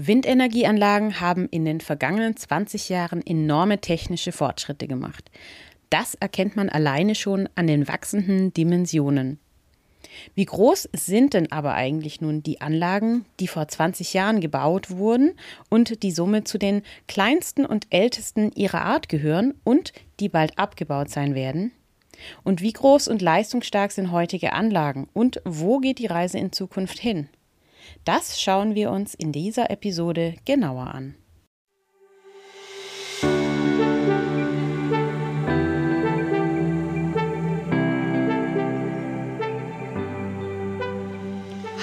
Windenergieanlagen haben in den vergangenen 20 Jahren enorme technische Fortschritte gemacht. Das erkennt man alleine schon an den wachsenden Dimensionen. Wie groß sind denn aber eigentlich nun die Anlagen, die vor 20 Jahren gebaut wurden und die somit zu den kleinsten und ältesten ihrer Art gehören und die bald abgebaut sein werden? Und wie groß und leistungsstark sind heutige Anlagen und wo geht die Reise in Zukunft hin? Das schauen wir uns in dieser Episode genauer an.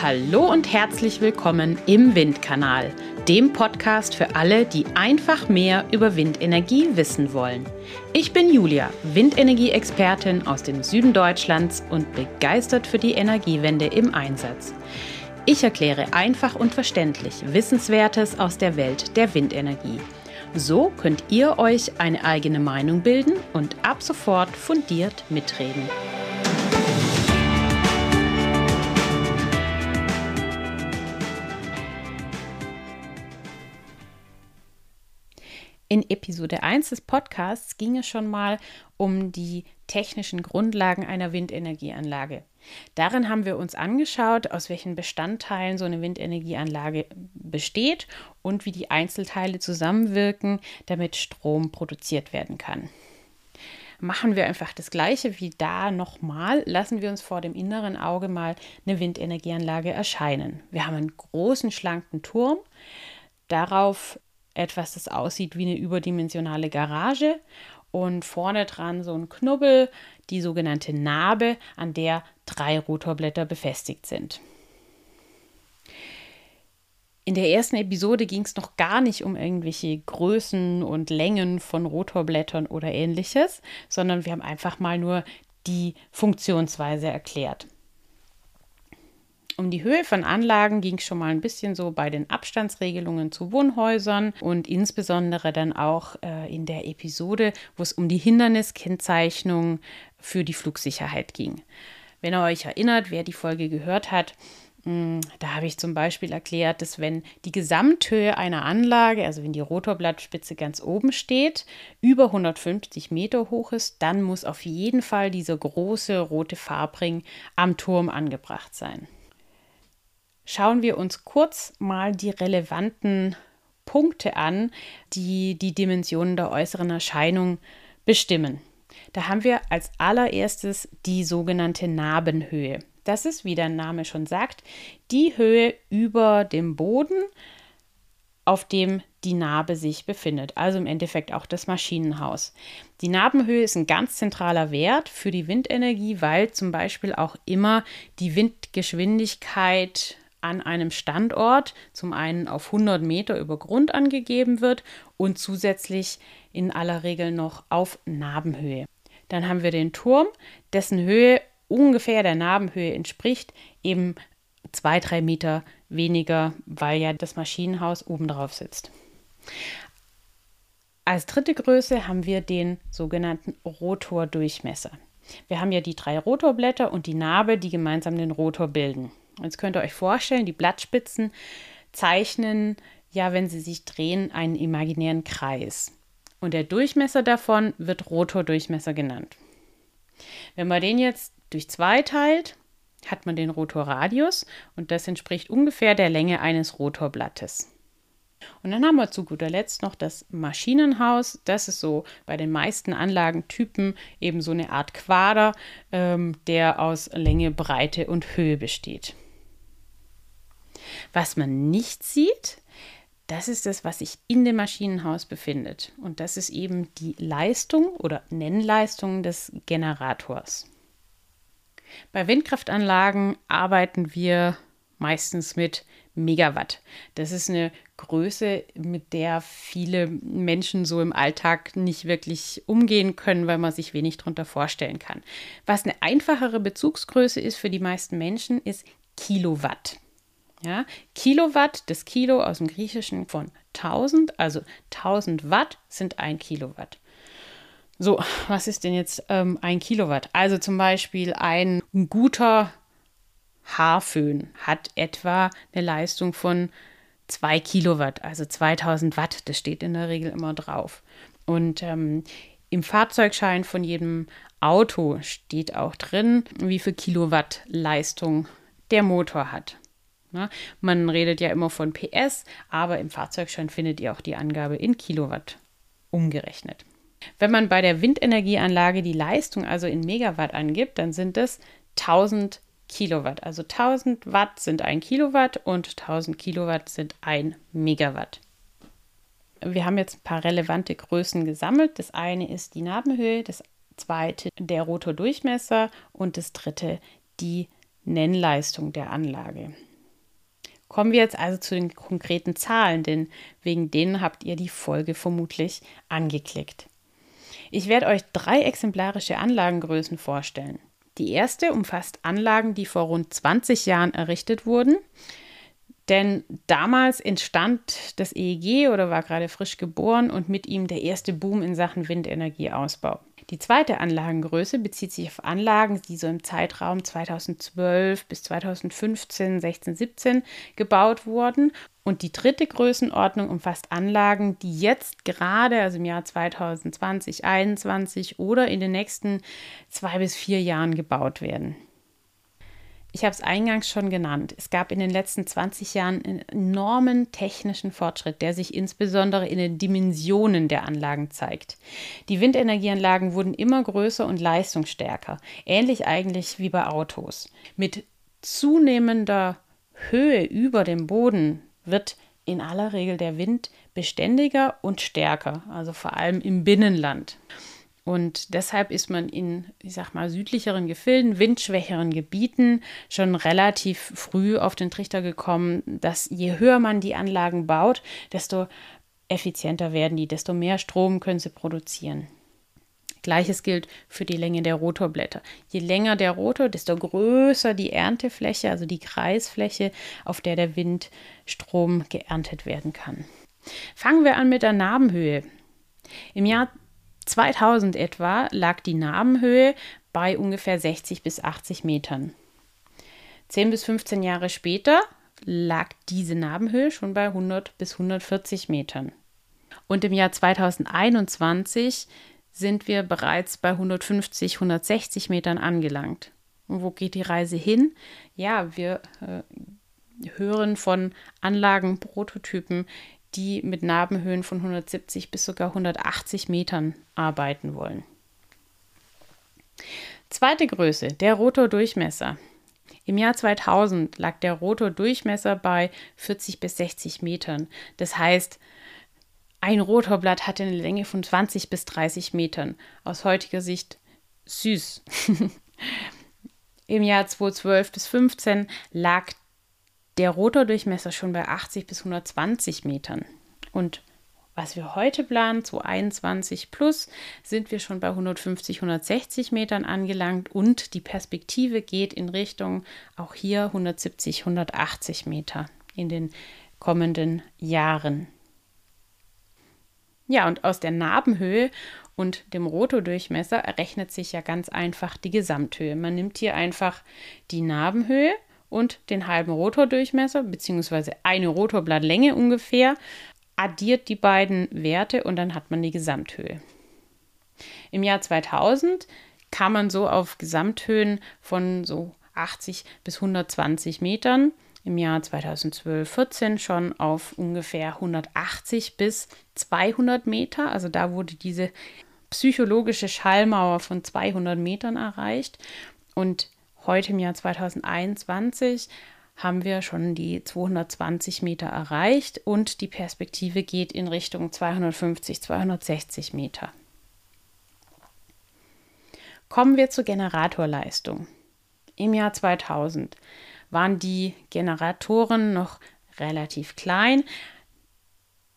Hallo und herzlich willkommen im Windkanal, dem Podcast für alle, die einfach mehr über Windenergie wissen wollen. Ich bin Julia, Windenergie-Expertin aus dem Süden Deutschlands und begeistert für die Energiewende im Einsatz. Ich erkläre einfach und verständlich Wissenswertes aus der Welt der Windenergie. So könnt ihr euch eine eigene Meinung bilden und ab sofort fundiert mitreden. In Episode 1 des Podcasts ging es schon mal um die technischen Grundlagen einer Windenergieanlage. Darin haben wir uns angeschaut, aus welchen Bestandteilen so eine Windenergieanlage besteht und wie die Einzelteile zusammenwirken, damit Strom produziert werden kann. Machen wir einfach das gleiche wie da nochmal, lassen wir uns vor dem inneren Auge mal eine Windenergieanlage erscheinen. Wir haben einen großen, schlanken Turm, darauf etwas, das aussieht wie eine überdimensionale Garage und vorne dran so ein Knubbel, die sogenannte Narbe, an der drei Rotorblätter befestigt sind. In der ersten Episode ging es noch gar nicht um irgendwelche Größen und Längen von Rotorblättern oder ähnliches, sondern wir haben einfach mal nur die Funktionsweise erklärt. Um die Höhe von Anlagen ging es schon mal ein bisschen so bei den Abstandsregelungen zu Wohnhäusern und insbesondere dann auch äh, in der Episode, wo es um die Hinderniskennzeichnung für die Flugsicherheit ging. Wenn ihr euch erinnert, wer die Folge gehört hat, hm, da habe ich zum Beispiel erklärt, dass wenn die Gesamthöhe einer Anlage, also wenn die Rotorblattspitze ganz oben steht, über 150 Meter hoch ist, dann muss auf jeden Fall dieser große rote Farbring am Turm angebracht sein schauen wir uns kurz mal die relevanten Punkte an, die die Dimensionen der äußeren Erscheinung bestimmen. Da haben wir als allererstes die sogenannte Narbenhöhe. Das ist, wie der Name schon sagt, die Höhe über dem Boden, auf dem die Narbe sich befindet, also im Endeffekt auch das Maschinenhaus. Die Narbenhöhe ist ein ganz zentraler Wert für die Windenergie, weil zum Beispiel auch immer die Windgeschwindigkeit an einem Standort zum einen auf 100 Meter über Grund angegeben wird und zusätzlich in aller Regel noch auf Narbenhöhe. Dann haben wir den Turm, dessen Höhe ungefähr der Narbenhöhe entspricht, eben zwei, drei Meter weniger, weil ja das Maschinenhaus oben drauf sitzt. Als dritte Größe haben wir den sogenannten Rotordurchmesser. Wir haben ja die drei Rotorblätter und die Narbe, die gemeinsam den Rotor bilden. Jetzt könnt ihr euch vorstellen, die Blattspitzen zeichnen ja, wenn sie sich drehen, einen imaginären Kreis. Und der Durchmesser davon wird Rotordurchmesser genannt. Wenn man den jetzt durch zwei teilt, hat man den Rotorradius und das entspricht ungefähr der Länge eines Rotorblattes. Und dann haben wir zu guter Letzt noch das Maschinenhaus. Das ist so bei den meisten Anlagentypen eben so eine Art Quader, ähm, der aus Länge, Breite und Höhe besteht. Was man nicht sieht, das ist das, was sich in dem Maschinenhaus befindet. Und das ist eben die Leistung oder Nennleistung des Generators. Bei Windkraftanlagen arbeiten wir meistens mit Megawatt. Das ist eine Größe, mit der viele Menschen so im Alltag nicht wirklich umgehen können, weil man sich wenig darunter vorstellen kann. Was eine einfachere Bezugsgröße ist für die meisten Menschen, ist Kilowatt. Ja, Kilowatt, das Kilo aus dem Griechischen von 1000, also 1000 Watt sind ein Kilowatt. So, was ist denn jetzt ähm, ein Kilowatt? Also zum Beispiel ein guter Haarföhn hat etwa eine Leistung von 2 Kilowatt, also 2000 Watt. Das steht in der Regel immer drauf. Und ähm, im Fahrzeugschein von jedem Auto steht auch drin, wie viel Kilowatt Leistung der Motor hat. Ja, man redet ja immer von PS, aber im Fahrzeugschein findet ihr auch die Angabe in Kilowatt umgerechnet. Wenn man bei der Windenergieanlage die Leistung also in Megawatt angibt, dann sind es 1000 Kilowatt. Also 1000 Watt sind ein Kilowatt und 1000 Kilowatt sind ein Megawatt. Wir haben jetzt ein paar relevante Größen gesammelt. Das eine ist die Nabenhöhe, das zweite der Rotordurchmesser und das dritte die Nennleistung der Anlage. Kommen wir jetzt also zu den konkreten Zahlen, denn wegen denen habt ihr die Folge vermutlich angeklickt. Ich werde euch drei exemplarische Anlagengrößen vorstellen. Die erste umfasst Anlagen, die vor rund 20 Jahren errichtet wurden. Denn damals entstand das EEG oder war gerade frisch geboren und mit ihm der erste Boom in Sachen Windenergieausbau. Die zweite Anlagengröße bezieht sich auf Anlagen, die so im Zeitraum 2012 bis 2015, 16, 17 gebaut wurden. Und die dritte Größenordnung umfasst Anlagen, die jetzt gerade, also im Jahr 2020, 2021 oder in den nächsten zwei bis vier Jahren gebaut werden. Ich habe es eingangs schon genannt. Es gab in den letzten 20 Jahren einen enormen technischen Fortschritt, der sich insbesondere in den Dimensionen der Anlagen zeigt. Die Windenergieanlagen wurden immer größer und leistungsstärker, ähnlich eigentlich wie bei Autos. Mit zunehmender Höhe über dem Boden wird in aller Regel der Wind beständiger und stärker, also vor allem im Binnenland. Und deshalb ist man in, ich sag mal, südlicheren Gefilden, windschwächeren Gebieten schon relativ früh auf den Trichter gekommen, dass je höher man die Anlagen baut, desto effizienter werden die, desto mehr Strom können sie produzieren. Gleiches gilt für die Länge der Rotorblätter. Je länger der Rotor, desto größer die Erntefläche, also die Kreisfläche, auf der der Windstrom geerntet werden kann. Fangen wir an mit der Narbenhöhe. Im Jahr 2000 etwa lag die Narbenhöhe bei ungefähr 60 bis 80 Metern. 10 bis 15 Jahre später lag diese Narbenhöhe schon bei 100 bis 140 Metern. Und im Jahr 2021 sind wir bereits bei 150, 160 Metern angelangt. Und wo geht die Reise hin? Ja, wir äh, hören von Anlagen, Prototypen, die mit Narbenhöhen von 170 bis sogar 180 Metern arbeiten wollen. Zweite Größe, der Rotordurchmesser. Im Jahr 2000 lag der Rotordurchmesser bei 40 bis 60 Metern. Das heißt, ein Rotorblatt hatte eine Länge von 20 bis 30 Metern. Aus heutiger Sicht süß. Im Jahr 2012 bis 2015 lag der Rotordurchmesser schon bei 80 bis 120 Metern. Und was wir heute planen, zu 21 plus, sind wir schon bei 150, 160 Metern angelangt und die Perspektive geht in Richtung auch hier 170, 180 Meter in den kommenden Jahren. Ja, und aus der Narbenhöhe und dem Rotordurchmesser errechnet sich ja ganz einfach die Gesamthöhe. Man nimmt hier einfach die Narbenhöhe und den halben Rotordurchmesser, beziehungsweise eine Rotorblattlänge ungefähr, addiert die beiden Werte und dann hat man die Gesamthöhe. Im Jahr 2000 kam man so auf Gesamthöhen von so 80 bis 120 Metern. Im Jahr 2012-14 schon auf ungefähr 180 bis 200 Meter. Also da wurde diese psychologische Schallmauer von 200 Metern erreicht. Und heute im Jahr 2021 haben wir schon die 220 Meter erreicht und die Perspektive geht in Richtung 250, 260 Meter. Kommen wir zur Generatorleistung. Im Jahr 2000 waren die Generatoren noch relativ klein,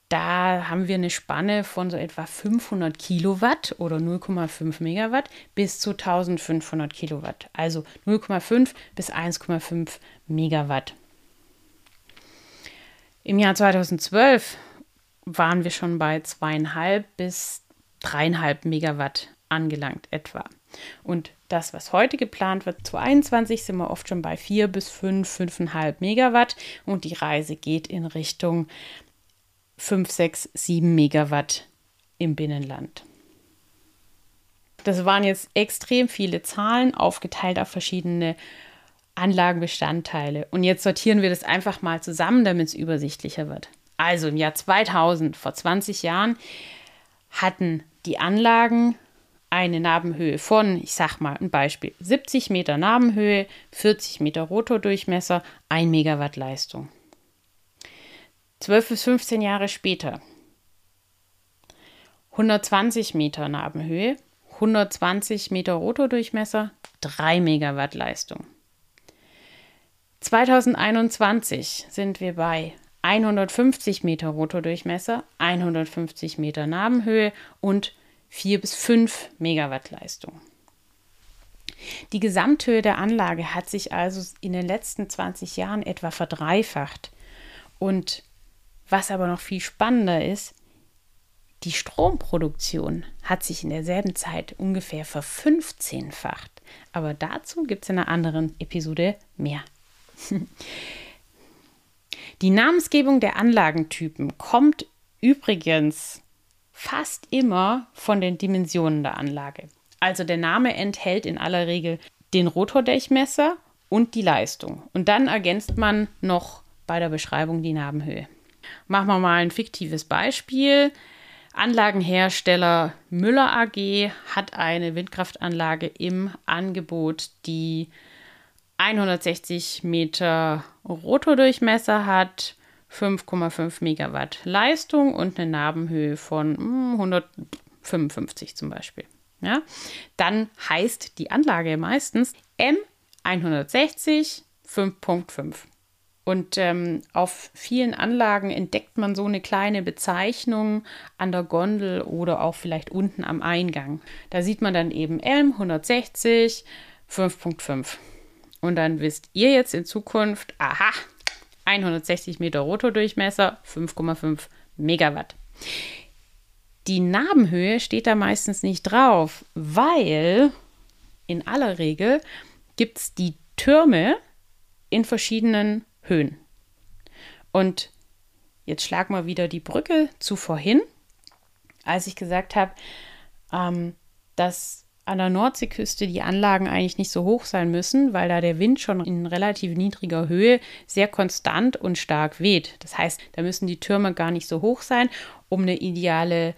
da haben wir eine Spanne von so etwa 500 Kilowatt oder 0,5 Megawatt bis zu 1500 Kilowatt. Also 0,5 bis 1,5 Megawatt. Im Jahr 2012 waren wir schon bei zweieinhalb bis dreieinhalb Megawatt angelangt etwa. Und das, was heute geplant wird, 2021 sind wir oft schon bei 4 bis 5, 5,5 Megawatt und die Reise geht in Richtung 5, 6, 7 Megawatt im Binnenland. Das waren jetzt extrem viele Zahlen, aufgeteilt auf verschiedene Anlagenbestandteile. Und jetzt sortieren wir das einfach mal zusammen, damit es übersichtlicher wird. Also im Jahr 2000, vor 20 Jahren, hatten die Anlagen eine Nabenhöhe von, ich sag mal ein Beispiel, 70 Meter Nabenhöhe, 40 Meter Rotordurchmesser, 1 Megawatt Leistung. 12 bis 15 Jahre später 120 Meter Nabenhöhe, 120 Meter Rotordurchmesser, 3 Megawatt Leistung. 2021 sind wir bei 150 Meter Rotordurchmesser, 150 Meter Nabenhöhe und 4 bis 5 Megawatt Leistung. Die Gesamthöhe der Anlage hat sich also in den letzten 20 Jahren etwa verdreifacht. Und was aber noch viel spannender ist, die Stromproduktion hat sich in derselben Zeit ungefähr verfünfzehnfacht. Aber dazu gibt es in einer anderen Episode mehr. Die Namensgebung der Anlagentypen kommt übrigens fast immer von den Dimensionen der Anlage. Also der Name enthält in aller Regel den Rotordurchmesser und die Leistung. Und dann ergänzt man noch bei der Beschreibung die Nabenhöhe. Machen wir mal ein fiktives Beispiel. Anlagenhersteller Müller AG hat eine Windkraftanlage im Angebot, die 160 Meter Rotordurchmesser hat, 5,5 Megawatt Leistung und eine Nabenhöhe von 155 hm, zum Beispiel. Ja, dann heißt die Anlage meistens M160 5.5. Und ähm, auf vielen Anlagen entdeckt man so eine kleine Bezeichnung an der Gondel oder auch vielleicht unten am Eingang. Da sieht man dann eben M160 5.5. Und dann wisst ihr jetzt in Zukunft, aha, 160 Meter Rotordurchmesser, 5,5 Megawatt. Die Nabenhöhe steht da meistens nicht drauf, weil in aller Regel gibt es die Türme in verschiedenen Höhen. Und jetzt schlagen wir wieder die Brücke zu vorhin, als ich gesagt habe, ähm, dass an der Nordseeküste die Anlagen eigentlich nicht so hoch sein müssen, weil da der Wind schon in relativ niedriger Höhe sehr konstant und stark weht. Das heißt, da müssen die Türme gar nicht so hoch sein, um eine ideale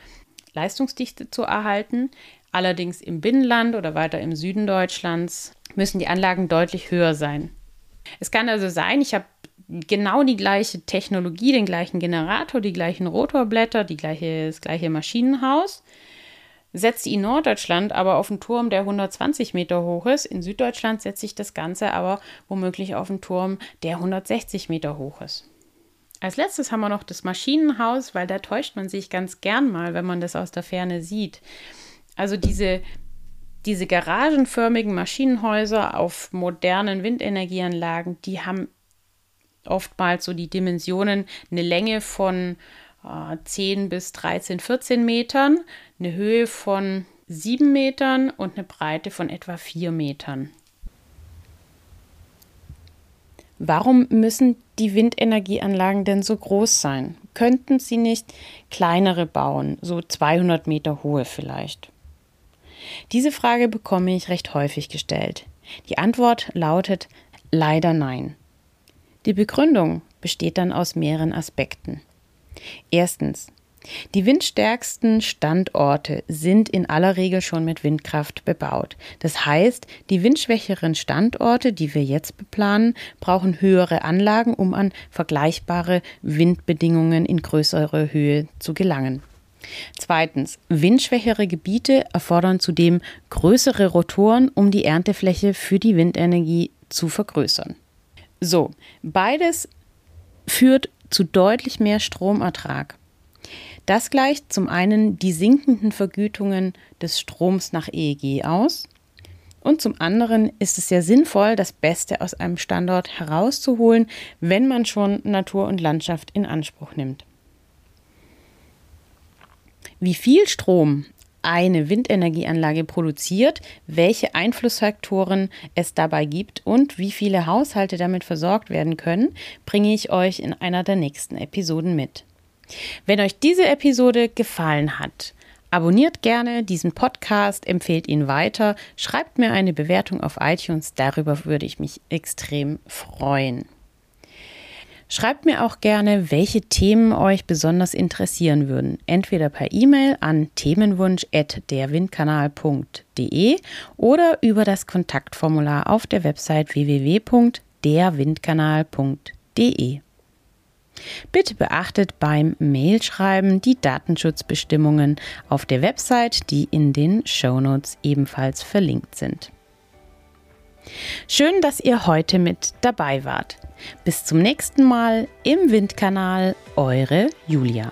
Leistungsdichte zu erhalten. Allerdings im Binnenland oder weiter im Süden Deutschlands müssen die Anlagen deutlich höher sein. Es kann also sein, ich habe genau die gleiche Technologie, den gleichen Generator, die gleichen Rotorblätter, die gleiche, das gleiche Maschinenhaus setze in Norddeutschland aber auf einen Turm, der 120 Meter hoch ist. In Süddeutschland setze ich das Ganze aber womöglich auf einen Turm, der 160 Meter hoch ist. Als letztes haben wir noch das Maschinenhaus, weil da täuscht man sich ganz gern mal, wenn man das aus der Ferne sieht. Also diese, diese garagenförmigen Maschinenhäuser auf modernen Windenergieanlagen, die haben oftmals so die Dimensionen, eine Länge von 10 äh, bis 13, 14 Metern, eine Höhe von 7 Metern und eine Breite von etwa 4 Metern. Warum müssen die Windenergieanlagen denn so groß sein? Könnten sie nicht kleinere bauen, so 200 Meter hohe vielleicht? Diese Frage bekomme ich recht häufig gestellt. Die Antwort lautet leider nein. Die Begründung besteht dann aus mehreren Aspekten. Erstens. Die windstärksten Standorte sind in aller Regel schon mit Windkraft bebaut. Das heißt, die windschwächeren Standorte, die wir jetzt beplanen, brauchen höhere Anlagen, um an vergleichbare Windbedingungen in größere Höhe zu gelangen. Zweitens, windschwächere Gebiete erfordern zudem größere Rotoren, um die Erntefläche für die Windenergie zu vergrößern. So, beides führt zu deutlich mehr Stromertrag. Das gleicht zum einen die sinkenden Vergütungen des Stroms nach EEG aus und zum anderen ist es sehr sinnvoll, das Beste aus einem Standort herauszuholen, wenn man schon Natur und Landschaft in Anspruch nimmt. Wie viel Strom eine Windenergieanlage produziert, welche Einflussfaktoren es dabei gibt und wie viele Haushalte damit versorgt werden können, bringe ich euch in einer der nächsten Episoden mit. Wenn euch diese Episode gefallen hat, abonniert gerne diesen Podcast, empfehlt ihn weiter, schreibt mir eine Bewertung auf iTunes, darüber würde ich mich extrem freuen. Schreibt mir auch gerne, welche Themen euch besonders interessieren würden. Entweder per E-Mail an themenwunsch.derwindkanal.de oder über das Kontaktformular auf der Website www.derwindkanal.de. Bitte beachtet beim Mailschreiben die Datenschutzbestimmungen auf der Website, die in den Shownotes ebenfalls verlinkt sind. Schön, dass ihr heute mit dabei wart. Bis zum nächsten Mal im Windkanal, eure Julia.